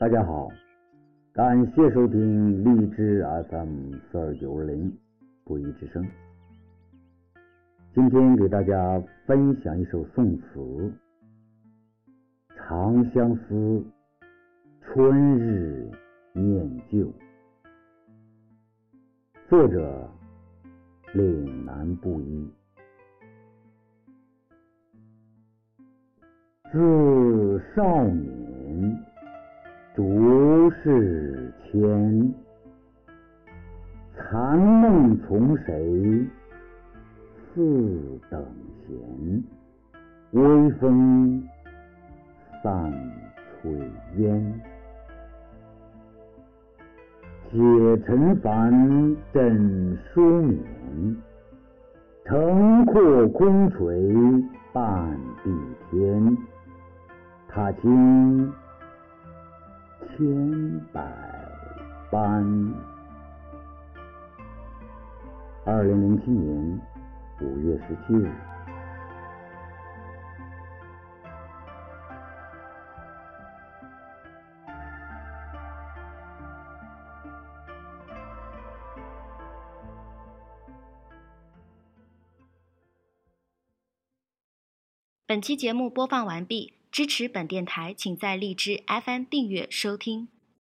大家好，感谢收听荔枝 FM 四二九二零不一之声。今天给大家分享一首宋词《长相思》，春日念旧，作者岭南布衣。自少年世迁，残梦从谁？似等闲？微风散炊烟，解尘凡枕书眠，城阔空垂半壁天。踏青千百般。二零零七年五月十七日。本期节目播放完毕。支持本电台，请在荔枝 FM 订阅收听。